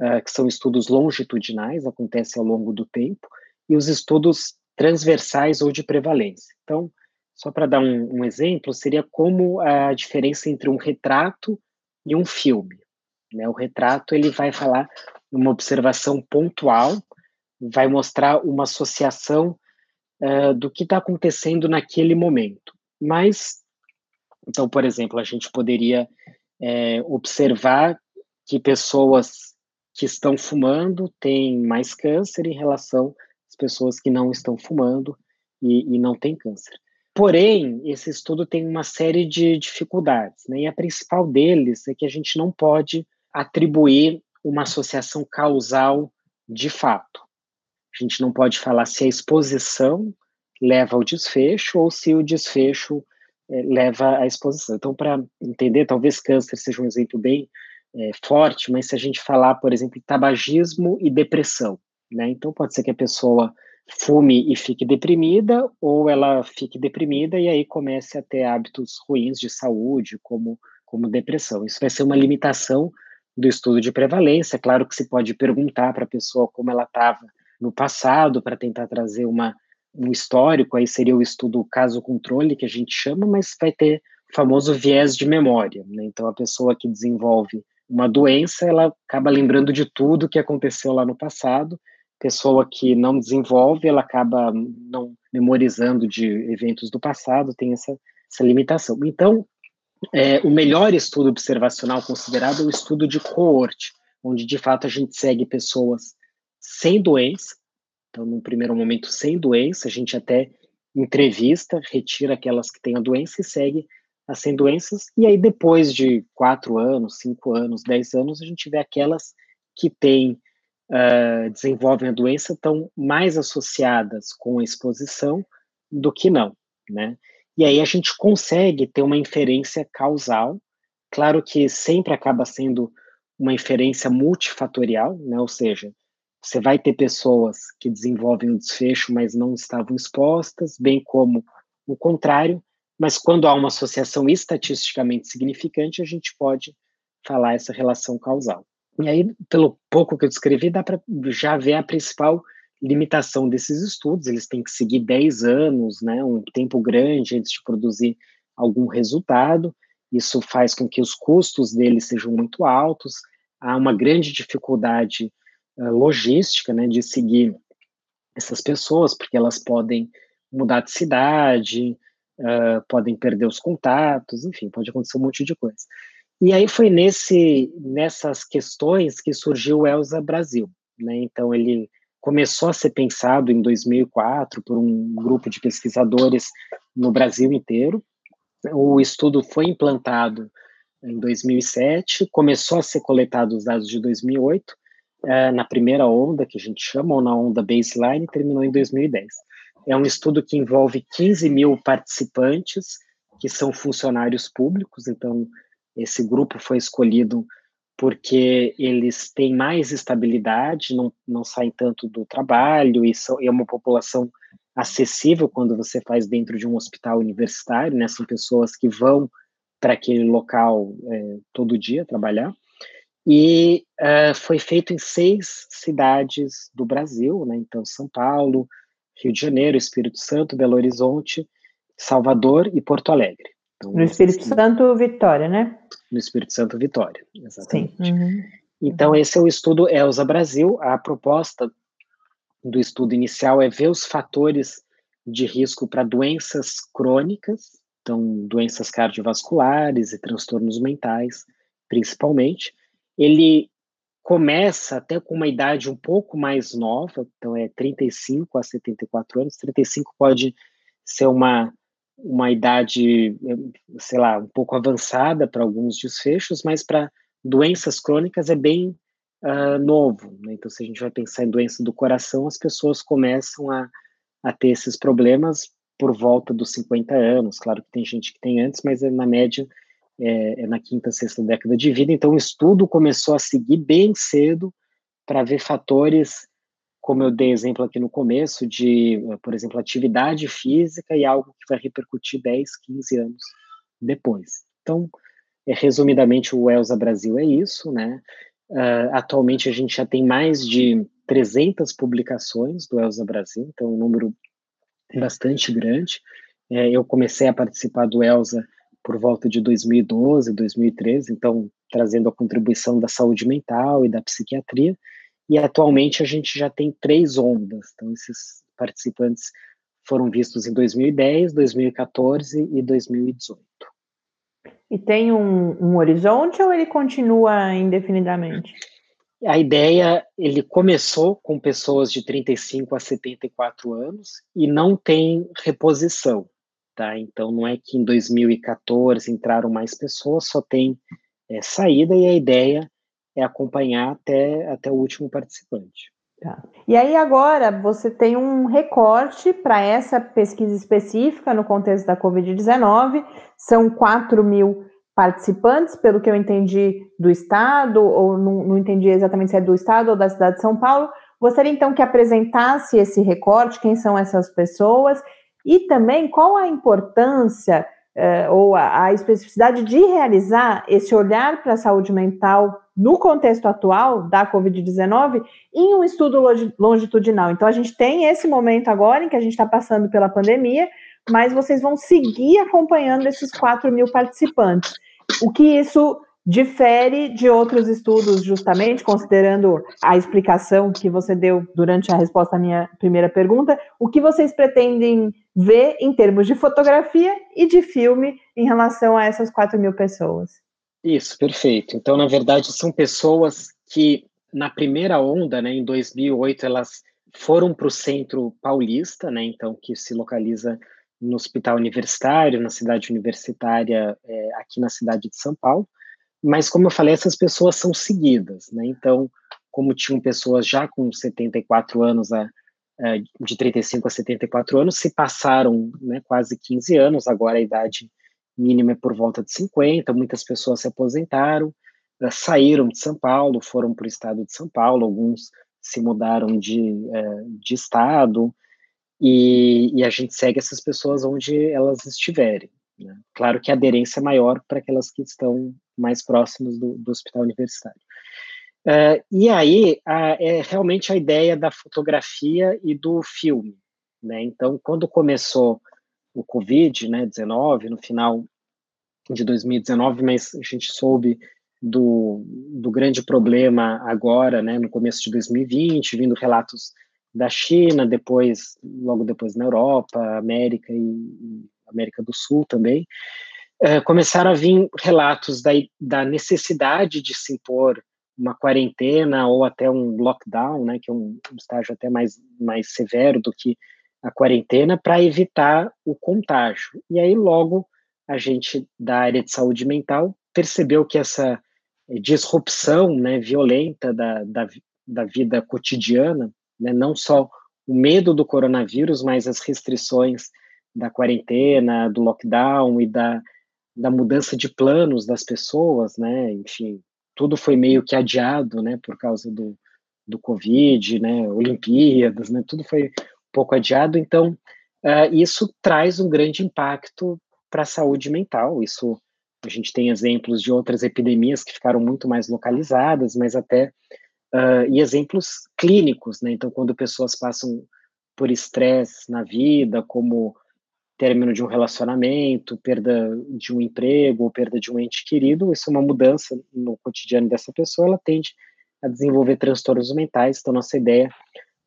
uh, que são estudos longitudinais, acontecem ao longo do tempo, e os estudos transversais ou de prevalência. Então, só para dar um, um, exemplo, seria como a diferença entre um retrato e um filme. Né? O retrato ele vai falar uma observação pontual, vai mostrar uma associação uh, do que está acontecendo naquele momento. Mas, então, por exemplo, a gente poderia é, observar que pessoas que estão fumando têm mais câncer em relação às pessoas que não estão fumando e, e não têm câncer. Porém, esse estudo tem uma série de dificuldades, né? e a principal deles é que a gente não pode atribuir uma associação causal de fato. A gente não pode falar se a exposição leva ao desfecho ou se o desfecho é, leva à exposição. Então, para entender, talvez câncer seja um exemplo bem é, forte, mas se a gente falar, por exemplo, tabagismo e depressão, né? Então, pode ser que a pessoa fume e fique deprimida, ou ela fique deprimida e aí comece a ter hábitos ruins de saúde, como, como depressão. Isso vai ser uma limitação do estudo de prevalência. Claro que se pode perguntar para a pessoa como ela estava no passado, para tentar trazer uma, um histórico, aí seria o estudo caso-controle, que a gente chama, mas vai ter o famoso viés de memória. Né? Então, a pessoa que desenvolve uma doença, ela acaba lembrando de tudo que aconteceu lá no passado. Pessoa que não desenvolve, ela acaba não memorizando de eventos do passado, tem essa, essa limitação. Então, é, o melhor estudo observacional considerado é o estudo de coorte, onde de fato a gente segue pessoas sem doença, então, num primeiro momento, sem doença, a gente até entrevista, retira aquelas que têm a doença e segue as sem doenças, e aí depois de quatro anos, cinco anos, dez anos, a gente vê aquelas que têm, uh, desenvolvem a doença, estão mais associadas com a exposição do que não, né? E aí a gente consegue ter uma inferência causal, claro que sempre acaba sendo uma inferência multifatorial, né? Ou seja, você vai ter pessoas que desenvolvem o desfecho, mas não estavam expostas, bem como o contrário, mas quando há uma associação estatisticamente significante, a gente pode falar essa relação causal. E aí, pelo pouco que eu descrevi, dá para já ver a principal limitação desses estudos, eles têm que seguir 10 anos, né, um tempo grande antes de produzir algum resultado, isso faz com que os custos deles sejam muito altos, há uma grande dificuldade logística, né, de seguir essas pessoas, porque elas podem mudar de cidade, uh, podem perder os contatos, enfim, pode acontecer um monte de coisa. E aí foi nesse, nessas questões que surgiu o Elsa Brasil, né, então ele começou a ser pensado em 2004 por um grupo de pesquisadores no Brasil inteiro. O estudo foi implantado em 2007, começou a ser coletado os dados de 2008, é, na primeira onda, que a gente chama, ou na onda baseline, terminou em 2010. É um estudo que envolve 15 mil participantes, que são funcionários públicos, então esse grupo foi escolhido porque eles têm mais estabilidade, não, não saem tanto do trabalho, e são, é uma população acessível quando você faz dentro de um hospital universitário, né? São pessoas que vão para aquele local é, todo dia trabalhar. E uh, foi feito em seis cidades do Brasil, né? Então, São Paulo, Rio de Janeiro, Espírito Santo, Belo Horizonte, Salvador e Porto Alegre. Então, no Espírito Santo, Vitória, né? No Espírito Santo, Vitória, exatamente. Uhum. Então, esse é o estudo ELSA Brasil. A proposta do estudo inicial é ver os fatores de risco para doenças crônicas, então, doenças cardiovasculares e transtornos mentais, principalmente. Ele começa até com uma idade um pouco mais nova, então é 35 a 74 anos. 35 pode ser uma uma idade, sei lá, um pouco avançada para alguns desfechos, mas para doenças crônicas é bem uh, novo. Né? Então, se a gente vai pensar em doença do coração, as pessoas começam a, a ter esses problemas por volta dos 50 anos. Claro que tem gente que tem antes, mas é na média é, é na quinta, sexta década de vida. Então, o estudo começou a seguir bem cedo para ver fatores como eu dei exemplo aqui no começo, de, eh, por exemplo, atividade física e algo que vai repercutir 10, 15 anos depois. Então, é, resumidamente, o ELSA Brasil é isso, né? Uh, atualmente a gente já tem mais de 300 publicações do ELSA Brasil, então é um número bastante grande. É, eu comecei a participar do ELSA por volta de 2012, 2013, então trazendo a contribuição da saúde mental e da psiquiatria, e atualmente a gente já tem três ondas. Então, esses participantes foram vistos em 2010, 2014 e 2018. E tem um, um horizonte ou ele continua indefinidamente? A ideia, ele começou com pessoas de 35 a 74 anos e não tem reposição, tá? Então, não é que em 2014 entraram mais pessoas, só tem é, saída e a ideia é acompanhar até, até o último participante. Tá. E aí agora você tem um recorte para essa pesquisa específica no contexto da Covid-19, são 4 mil participantes, pelo que eu entendi do Estado, ou não, não entendi exatamente se é do Estado ou da cidade de São Paulo. Gostaria então que apresentasse esse recorte, quem são essas pessoas, e também qual a importância eh, ou a, a, especificidade de realizar esse olhar para a saúde mental no contexto atual da Covid-19 em um estudo longitudinal. Então, a gente tem esse momento agora em que a gente está passando pela pandemia, mas vocês vão seguir acompanhando esses 4 mil participantes. O que isso difere de outros estudos, justamente considerando a explicação que você deu durante a resposta à minha primeira pergunta, o que vocês pretendem ver em termos de fotografia e de filme em relação a essas 4 mil pessoas? Isso, perfeito. Então, na verdade, são pessoas que, na primeira onda, né, em 2008, elas foram para o centro paulista, né, então, que se localiza no hospital universitário, na cidade universitária, é, aqui na cidade de São Paulo. Mas, como eu falei, essas pessoas são seguidas, né? Então, como tinham pessoas já com 74 anos, a, de 35 a 74 anos, se passaram né, quase 15 anos, agora a idade mínima é por volta de 50, muitas pessoas se aposentaram, eh, saíram de São Paulo, foram para o estado de São Paulo, alguns se mudaram de, eh, de estado, e, e, a gente segue essas pessoas onde elas estiverem. Né? Claro que a aderência é maior para aquelas que estão mais próximas do, do hospital universitário. Uh, e aí a, é realmente a ideia da fotografia e do filme. Né? Então, quando começou o Covid, né, 19, no final de 2019, mas a gente soube do, do grande problema agora, né, no começo de 2020, vindo relatos da China, depois, logo depois na Europa, América e, América do Sul também, uh, começaram a vir relatos da, da necessidade de se impor uma quarentena ou até um lockdown, né, que é um, estágio até mais, mais severo do que a quarentena, para evitar o contágio. E aí, logo, a gente da área de saúde mental percebeu que essa disrupção né, violenta da, da, da vida cotidiana né? não só o medo do coronavírus, mas as restrições da quarentena, do lockdown e da, da mudança de planos das pessoas, né? Enfim, tudo foi meio que adiado, né? Por causa do, do Covid, né? Olimpíadas, né? Tudo foi um pouco adiado. Então, uh, isso traz um grande impacto para a saúde mental. Isso a gente tem exemplos de outras epidemias que ficaram muito mais localizadas, mas até uh, e exemplos clínicos, né? Então, quando pessoas passam por estresse na vida, como término de um relacionamento, perda de um emprego, ou perda de um ente querido, isso é uma mudança no cotidiano dessa pessoa, ela tende a desenvolver transtornos mentais. Então, nossa ideia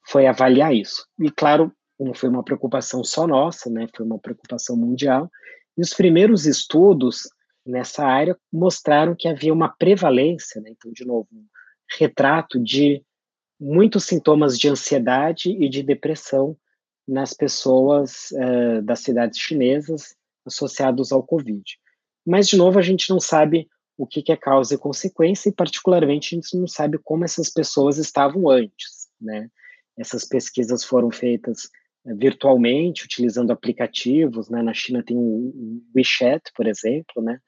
foi avaliar isso. E, claro, não foi uma preocupação só nossa, né? Foi uma preocupação mundial. E os primeiros estudos nessa área mostraram que havia uma prevalência, né? Então, de novo, retrato de muitos sintomas de ansiedade e de depressão nas pessoas uh, das cidades chinesas associados ao Covid. Mas, de novo, a gente não sabe o que, que é causa e consequência, e particularmente a gente não sabe como essas pessoas estavam antes, né? Essas pesquisas foram feitas uh, virtualmente, utilizando aplicativos, né? Na China tem o WeChat, por exemplo, né?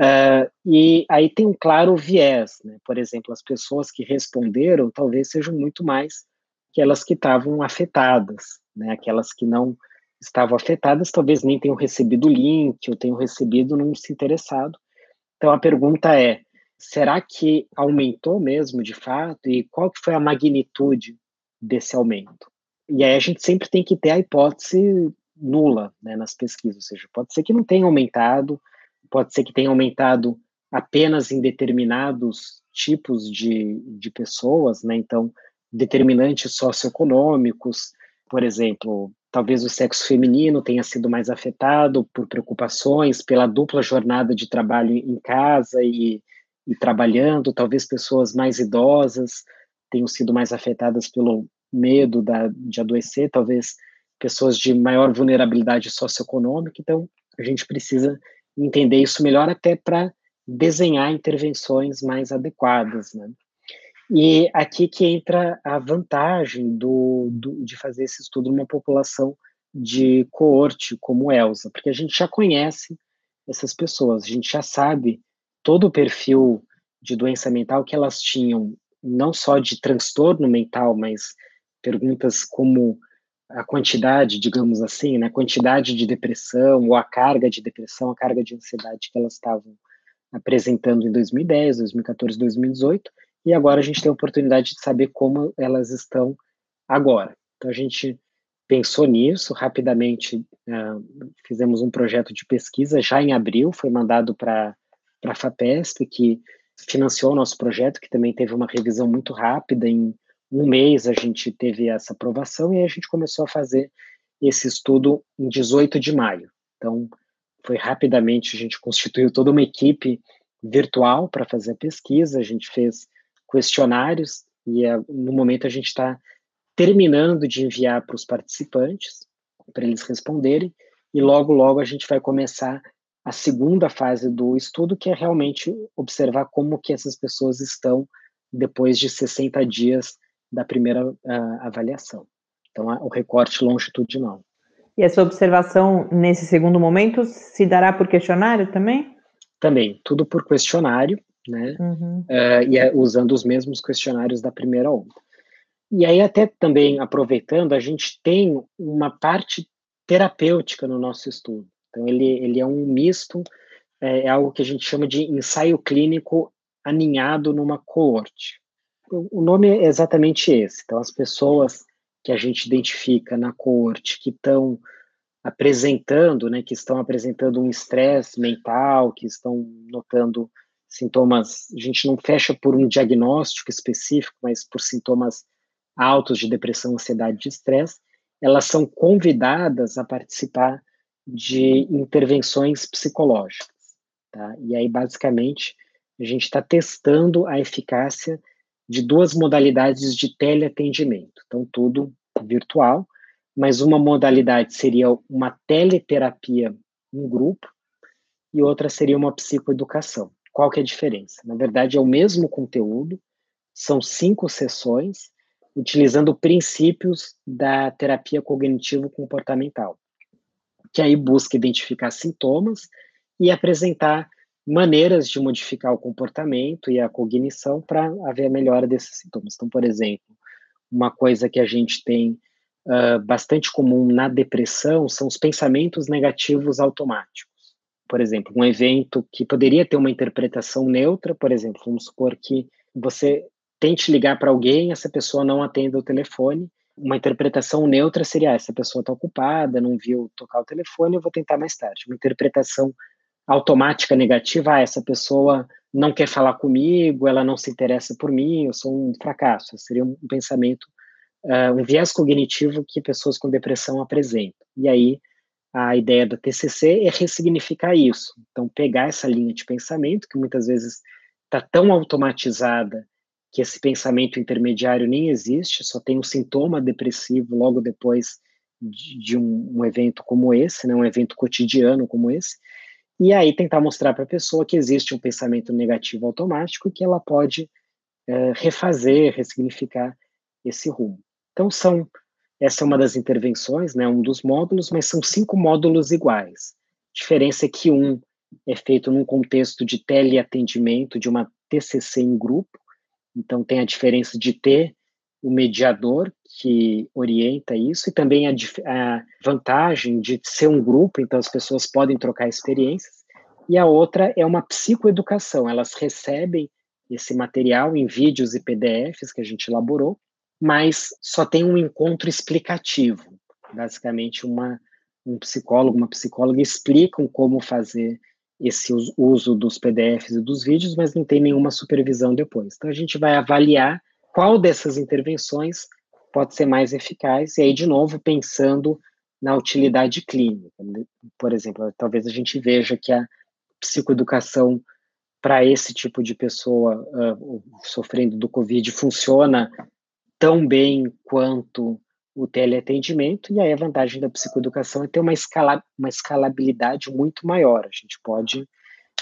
Uh, e aí tem um claro viés, né? Por exemplo, as pessoas que responderam talvez sejam muito mais aquelas que estavam afetadas, né? Aquelas que não estavam afetadas talvez nem tenham recebido o link ou tenham recebido não se interessado. Então a pergunta é: será que aumentou mesmo de fato e qual que foi a magnitude desse aumento? E aí a gente sempre tem que ter a hipótese nula, né, nas pesquisas, ou seja, pode ser que não tenha aumentado, pode ser que tenha aumentado apenas em determinados tipos de, de pessoas, né? Então, determinantes socioeconômicos, por exemplo, talvez o sexo feminino tenha sido mais afetado por preocupações, pela dupla jornada de trabalho em casa e, e trabalhando, talvez pessoas mais idosas tenham sido mais afetadas pelo medo da, de adoecer, talvez pessoas de maior vulnerabilidade socioeconômica, então a gente precisa entender isso melhor até para desenhar intervenções mais adequadas, né? E aqui que entra a vantagem do, do, de fazer esse estudo numa população de coorte como Elsa, porque a gente já conhece essas pessoas, a gente já sabe todo o perfil de doença mental que elas tinham, não só de transtorno mental, mas perguntas como a quantidade, digamos assim, né, a quantidade de depressão ou a carga de depressão, a carga de ansiedade que elas estavam apresentando em 2010, 2014, 2018, e agora a gente tem a oportunidade de saber como elas estão agora. Então a gente pensou nisso rapidamente, uh, fizemos um projeto de pesquisa já em abril, foi mandado para a FAPESP, que financiou o nosso projeto, que também teve uma revisão muito rápida, em um mês a gente teve essa aprovação e a gente começou a fazer esse estudo em 18 de maio. Então, foi rapidamente, a gente constituiu toda uma equipe virtual para fazer a pesquisa, a gente fez questionários e é, no momento a gente está terminando de enviar para os participantes, para eles responderem, e logo, logo a gente vai começar a segunda fase do estudo, que é realmente observar como que essas pessoas estão depois de 60 dias da primeira uh, avaliação. Então, o recorte longitudinal. E essa observação, nesse segundo momento, se dará por questionário também? Também, tudo por questionário, né? Uhum. Uh, e é usando os mesmos questionários da primeira onda. E aí, até também aproveitando, a gente tem uma parte terapêutica no nosso estudo. Então, ele, ele é um misto, é, é algo que a gente chama de ensaio clínico aninhado numa coorte. O nome é exatamente esse. Então, as pessoas que a gente identifica na coorte que estão apresentando, né, que estão apresentando um estresse mental, que estão notando sintomas, a gente não fecha por um diagnóstico específico, mas por sintomas altos de depressão, ansiedade e estresse, elas são convidadas a participar de intervenções psicológicas. Tá? E aí, basicamente, a gente está testando a eficácia de duas modalidades de teleatendimento. Então, tudo virtual, mas uma modalidade seria uma teleterapia em grupo e outra seria uma psicoeducação. Qual que é a diferença? Na verdade, é o mesmo conteúdo, são cinco sessões, utilizando princípios da terapia cognitivo-comportamental, que aí busca identificar sintomas e apresentar maneiras de modificar o comportamento e a cognição para haver a melhora desses sintomas. Então, por exemplo, uma coisa que a gente tem uh, bastante comum na depressão são os pensamentos negativos automáticos. Por exemplo, um evento que poderia ter uma interpretação neutra, por exemplo, vamos supor que você tente ligar para alguém, essa pessoa não atenda o telefone. Uma interpretação neutra seria: ah, essa pessoa está ocupada, não viu tocar o telefone, eu vou tentar mais tarde. Uma interpretação automática negativa: ah, essa pessoa não quer falar comigo, ela não se interessa por mim, eu sou um fracasso. Seria um pensamento, uh, um viés cognitivo que pessoas com depressão apresentam. E aí, a ideia da TCC é ressignificar isso. Então, pegar essa linha de pensamento, que muitas vezes está tão automatizada que esse pensamento intermediário nem existe, só tem um sintoma depressivo logo depois de, de um, um, evento como esse, né, um evento cotidiano como esse, e aí tentar mostrar para a pessoa que existe um pensamento negativo automático e que ela pode é, refazer, ressignificar esse rumo. Então são essa é uma das intervenções, né, um dos módulos, mas são cinco módulos iguais. A diferença é que um é feito num contexto de teleatendimento, de uma TCC em grupo, então, tem a diferença de ter o mediador que orienta isso e também a, a, vantagem de ser um grupo, então as pessoas podem trocar experiências. E a outra é uma psicoeducação, elas recebem esse material em vídeos e PDFs que a gente elaborou, mas só tem um encontro explicativo. Basicamente, uma, um psicólogo, uma psicóloga explicam como fazer esse uso dos PDFs e dos vídeos, mas não tem nenhuma supervisão depois. Então a gente vai avaliar qual dessas intervenções pode ser mais eficaz, e aí, de novo, pensando na utilidade clínica. Por exemplo, talvez a gente veja que a psicoeducação para esse tipo de pessoa uh, sofrendo do Covid funciona tão bem quanto o teleatendimento, e aí a vantagem da psicoeducação é ter uma, escala, uma escalabilidade muito maior. A gente pode,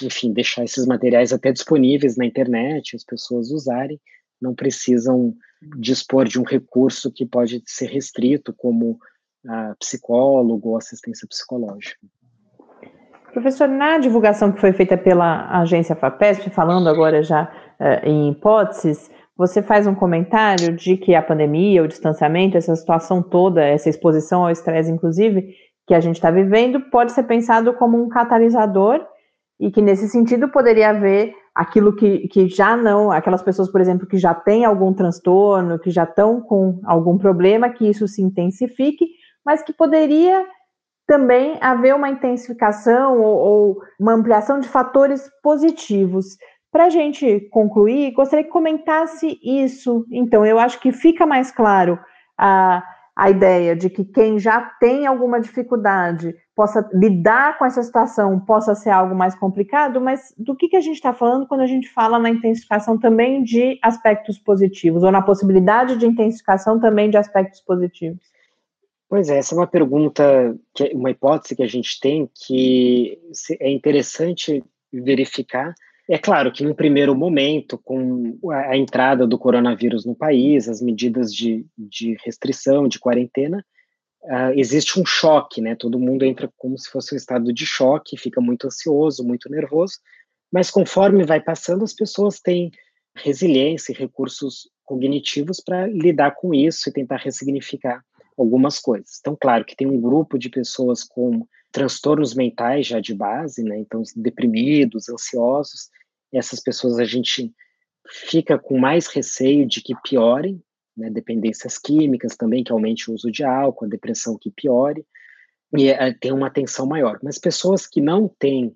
enfim, deixar esses materiais até disponíveis na internet, as pessoas usarem, não precisam dispor de um recurso que pode ser restrito, como uh, psicólogo ou assistência psicológica. Professor, na divulgação que foi feita pela agência FAPESP, falando agora já uh, em hipóteses, você faz um comentário de que a pandemia, o distanciamento, essa situação toda, essa exposição ao estresse, inclusive, que a gente está vivendo, pode ser pensado como um catalisador e que, nesse sentido, poderia haver aquilo que, que já não, aquelas pessoas, por exemplo, que já têm algum transtorno, que já estão com algum problema, que isso se intensifique, mas que poderia também haver uma intensificação ou, ou uma ampliação de fatores positivos. Para a gente concluir, gostaria que comentasse isso. Então, eu acho que fica mais claro a, a ideia de que quem já tem alguma dificuldade possa lidar com essa situação, possa ser algo mais complicado, mas do que, que a gente está falando quando a gente fala na intensificação também de aspectos positivos, ou na possibilidade de intensificação também de aspectos positivos? Pois é, essa é uma pergunta, uma hipótese que a gente tem que é interessante verificar é claro que no primeiro momento, com a entrada do coronavírus no país, as medidas de, de restrição, de quarentena, uh, existe um choque, né? Todo mundo entra como se fosse um estado de choque, fica muito ansioso, muito nervoso, mas conforme vai passando, as pessoas têm resiliência e recursos cognitivos para lidar com isso e tentar ressignificar algumas coisas. Então, claro que tem um grupo de pessoas com transtornos mentais já de base, né? Então, deprimidos, ansiosos, essas pessoas a gente fica com mais receio de que piorem, né? Dependências químicas também, que aumente o uso de álcool, a depressão que piore, e é, tem uma atenção maior. Mas pessoas que não têm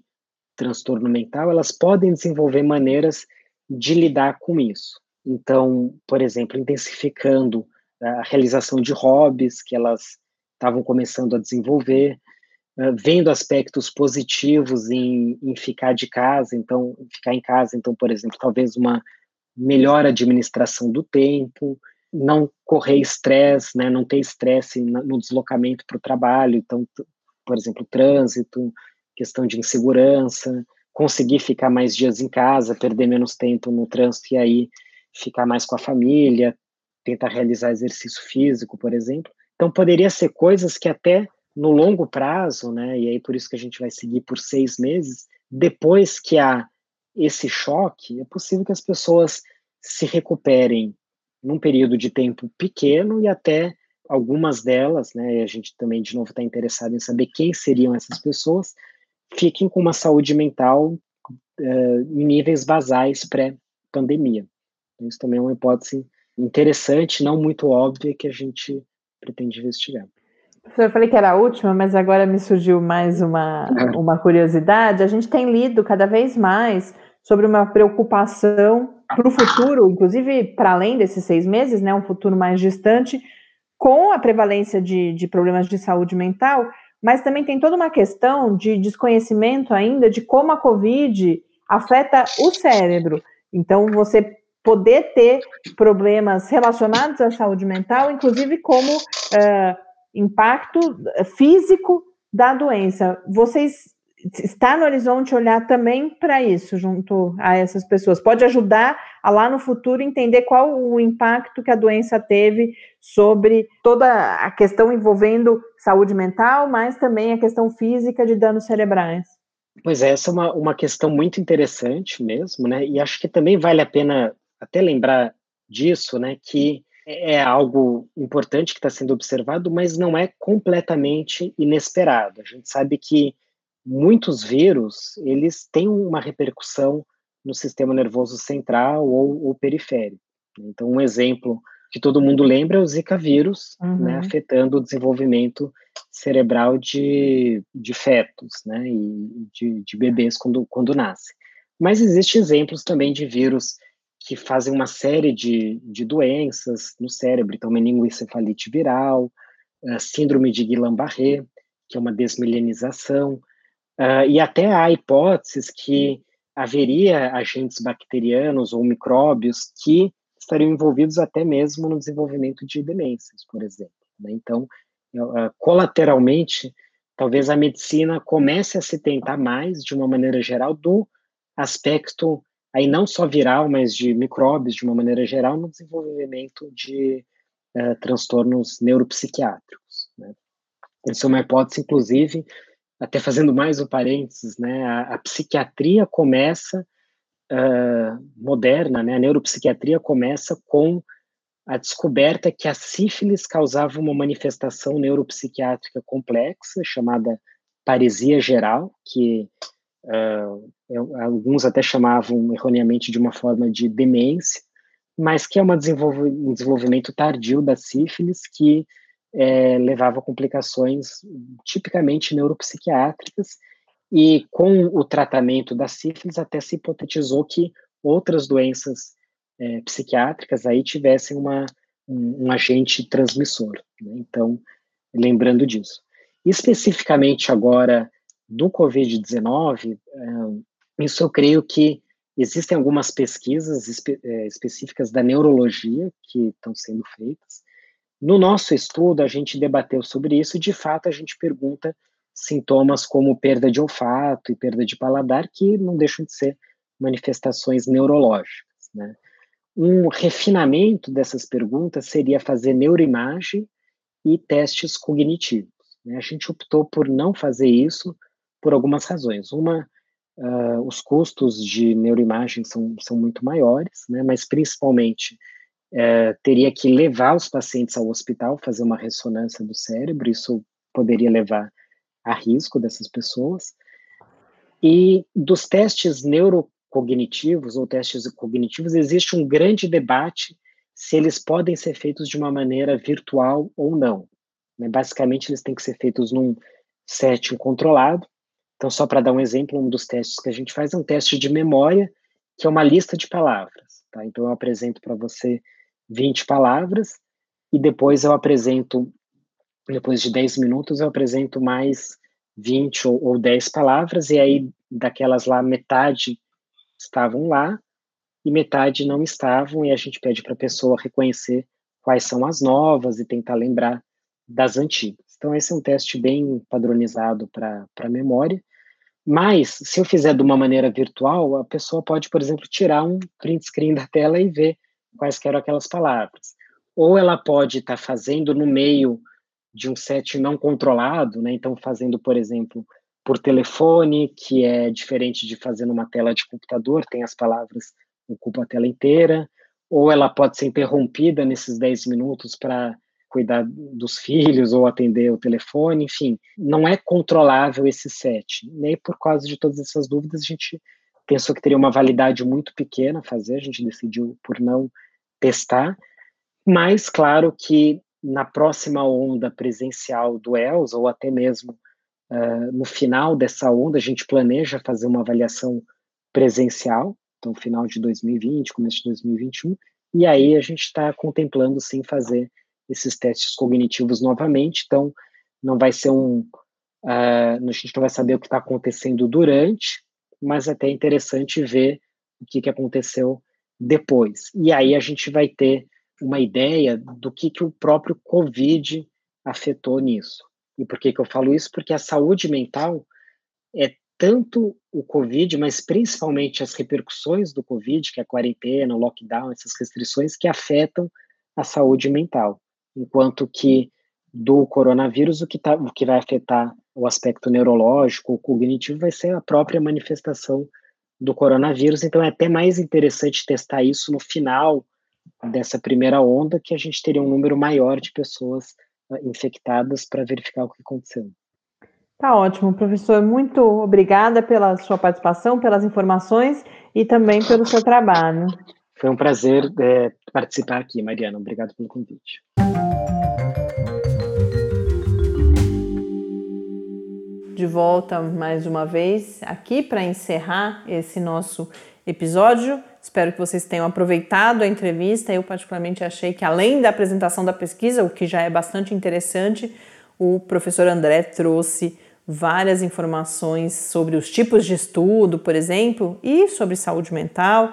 transtorno mental, elas podem desenvolver maneiras de lidar com isso. Então, por exemplo, intensificando a realização de hobbies que elas estavam começando a desenvolver, vendo aspectos positivos em, em, ficar de casa, então ficar em casa, então por exemplo, talvez uma melhor administração do tempo, não correr estresse, né, não ter estresse no deslocamento para o trabalho, então por exemplo, trânsito, questão de insegurança, conseguir ficar mais dias em casa, perder menos tempo no trânsito e aí ficar mais com a família, tentar realizar exercício físico, por exemplo. Então, poderia ser coisas que até no longo prazo, né, e aí por isso que a gente vai seguir por seis meses, depois que há esse choque, é possível que as pessoas se recuperem num período de tempo pequeno e até algumas delas, né, e a gente também de novo está interessado em saber quem seriam essas pessoas, fiquem com uma saúde mental uh, em níveis basais pré-pandemia. Então, isso também é uma hipótese interessante, não muito óbvia, que a gente pretende investigar. Eu falei que era a última, mas agora me surgiu mais uma, <laughs> uma curiosidade. A gente tem lido cada vez mais sobre uma preocupação para o futuro, inclusive para além desses seis meses, né, um futuro mais distante, com a prevalência de, de problemas de saúde mental, mas também tem toda uma questão de desconhecimento ainda de como a Covid afeta o cérebro. Então, você poder ter problemas relacionados à saúde mental, inclusive como uh, impacto físico da doença. Vocês está no horizonte olhar também para isso junto a essas pessoas. Pode ajudar a lá no futuro entender qual o impacto que a doença teve sobre toda a questão envolvendo saúde mental, mas também a questão física de danos cerebrais. Pois é, essa é uma, uma questão muito interessante mesmo, né? E acho que também vale a pena até lembrar disso, né, que é algo importante que está sendo observado, mas não é completamente inesperado. A gente sabe que muitos vírus eles têm uma repercussão no sistema nervoso central ou, ou periférico. Então, um exemplo que todo mundo lembra é o Zika vírus, né, uhum. né, afetando o desenvolvimento cerebral de, de fetos, né, e de, de bebês quando, quando nascem. Mas existem exemplos também de vírus que fazem uma série de, de doenças no cérebro, então meningoencefalite viral, uh, síndrome de Guillain-Barré, que é uma desmilenização, uh, e até há hipóteses que haveria agentes bacterianos ou micróbios que estariam envolvidos até mesmo no desenvolvimento de demências, por exemplo. Né? Então, colateralmente, talvez a medicina comece a se tentar mais, de uma maneira geral, do aspecto aí não só viral, mas de micróbios de uma maneira geral no desenvolvimento de uh, transtornos neuropsiquiátricos. Né? Essa é uma hipótese, inclusive, até fazendo mais um parênteses, né, a, a psiquiatria começa uh, moderna, né, a neuropsiquiatria começa com a descoberta que a sífilis causava uma manifestação neuropsiquiátrica complexa chamada paresia geral, que uh, alguns até chamavam erroneamente de uma forma de demência, mas que é um desenvolvimento tardio da sífilis que é, levava a complicações tipicamente neuropsiquiátricas, e com o tratamento da sífilis até se hipotetizou que outras doenças é, psiquiátricas aí tivessem uma, um, um agente transmissor. Né? Então, lembrando disso. Especificamente agora do Covid-19, é, isso eu creio que existem algumas pesquisas espe é, específicas da neurologia que estão sendo feitas, no nosso estudo, a gente debateu sobre isso e, de fato, a gente pergunta sintomas como perda de olfato e perda de paladar, que não deixam de ser manifestações neurológicas. Né? Um refinamento dessas perguntas seria fazer neuroimagem e testes cognitivos. Né? A gente optou por não fazer isso por algumas razões. Uma, uh, os custos de neuroimagem são, são muito maiores, né? mas principalmente é, teria que levar os pacientes ao hospital, fazer uma ressonância do cérebro, isso poderia levar a risco dessas pessoas. E dos testes neurocognitivos ou testes cognitivos, existe um grande debate se eles podem ser feitos de uma maneira virtual ou não. Né? Basicamente, eles têm que ser feitos num setting controlado. Então, só para dar um exemplo, um dos testes que a gente faz é um teste de memória, que é uma lista de palavras. Tá? Então, eu apresento para você 20 palavras e depois eu apresento, depois de 10 minutos, eu apresento mais 20 ou, ou 10 palavras, e aí daquelas lá, metade estavam lá e metade não estavam, e a gente pede para a pessoa reconhecer quais são as novas e tentar lembrar das antigas. Então, esse é um teste bem padronizado para memória. Mas, se eu fizer de uma maneira virtual, a pessoa pode, por exemplo, tirar um print screen da tela e ver quais eram aquelas palavras. Ou ela pode estar tá fazendo no meio de um set não controlado, né? Então, fazendo, por exemplo, por telefone, que é diferente de fazer numa tela de computador, tem as palavras, ocupa a tela inteira, ou ela pode ser interrompida nesses 10 minutos para cuidar dos filhos ou atender o telefone, enfim, não é controlável esse set. Nem por causa de todas essas dúvidas, a gente pensou que teria uma validade muito pequena fazer, a gente decidiu por não testar, mas claro que na próxima onda presencial do ELS, ou até mesmo uh, no final dessa onda, a gente planeja fazer uma avaliação presencial, então final de 2020, começo de 2021, e aí a gente está contemplando sim fazer esses testes cognitivos novamente, então não vai ser um, uh, a gente não vai saber o que está acontecendo durante, mas é até interessante ver o que, que aconteceu depois. E aí a gente vai ter uma ideia do que, que o próprio Covid afetou nisso. E por que, que eu falo isso? Porque a saúde mental é tanto o Covid, mas principalmente as repercussões do Covid, que é a quarentena, o lockdown, essas restrições que afetam a saúde mental. Enquanto que do coronavírus, o que, tá, o que vai afetar o aspecto neurológico, o cognitivo, vai ser a própria manifestação do coronavírus, então é até mais interessante testar isso no final dessa primeira onda, que a gente teria um número maior de pessoas uh, infectadas para verificar o que aconteceu. Tá ótimo, professor. Muito obrigada pela sua participação, pelas informações e também pelo seu trabalho. Foi um prazer é, participar aqui, Mariana. Obrigado pelo convite. de volta mais uma vez aqui para encerrar esse nosso episódio. Espero que vocês tenham aproveitado a entrevista. Eu, particularmente, achei que, além da apresentação da pesquisa, o que já é bastante interessante, o professor André trouxe várias informações sobre os tipos de estudo, por exemplo, e sobre saúde mental,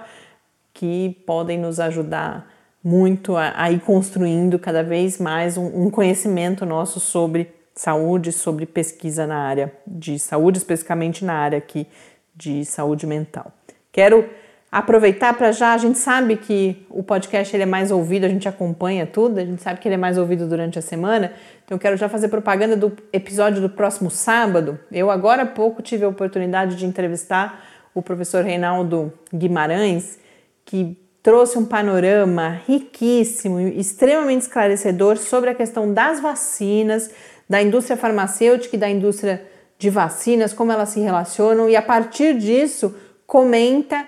que podem nos ajudar muito a, a ir construindo cada vez mais um, um conhecimento nosso sobre saúde, sobre pesquisa na área de saúde, especificamente na área aqui de saúde mental. Quero aproveitar para já, a gente sabe que o podcast ele é mais ouvido, a gente acompanha tudo, a gente sabe que ele é mais ouvido durante a semana, então quero já fazer propaganda do episódio do próximo sábado. Eu agora há pouco tive a oportunidade de entrevistar o professor Reinaldo Guimarães, que trouxe um panorama riquíssimo e extremamente esclarecedor sobre a questão das vacinas, da indústria farmacêutica e da indústria de vacinas, como elas se relacionam, e a partir disso comenta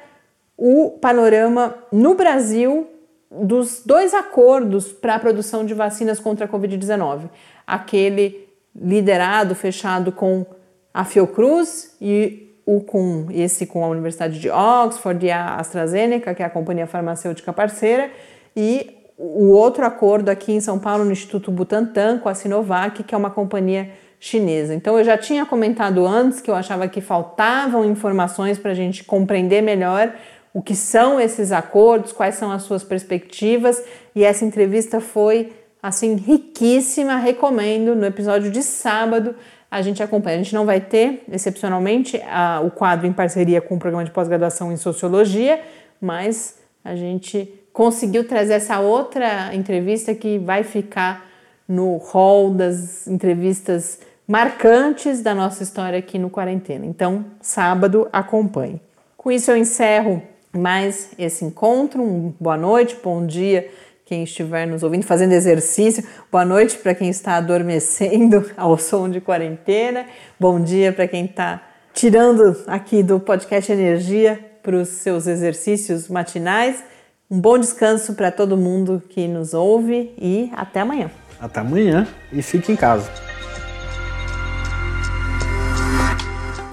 o panorama no Brasil dos dois acordos para a produção de vacinas contra a Covid-19. Aquele liderado, fechado com a Fiocruz e o com esse com a Universidade de Oxford e a AstraZeneca, que é a companhia farmacêutica parceira, e o outro acordo aqui em São Paulo no Instituto Butantan com a Sinovac, que é uma companhia chinesa. Então eu já tinha comentado antes que eu achava que faltavam informações para a gente compreender melhor o que são esses acordos, quais são as suas perspectivas, e essa entrevista foi assim riquíssima, recomendo. No episódio de sábado a gente acompanha. A gente não vai ter, excepcionalmente, a, o quadro em parceria com o programa de pós-graduação em sociologia, mas a gente conseguiu trazer essa outra entrevista que vai ficar no hall das entrevistas marcantes da nossa história aqui no Quarentena. Então, sábado, acompanhe. Com isso, eu encerro mais esse encontro. Um boa noite, bom dia quem estiver nos ouvindo, fazendo exercício. Boa noite para quem está adormecendo <laughs> ao som de quarentena. Bom dia para quem está tirando aqui do podcast Energia para os seus exercícios matinais. Um bom descanso para todo mundo que nos ouve e até amanhã. Até amanhã e fique em casa.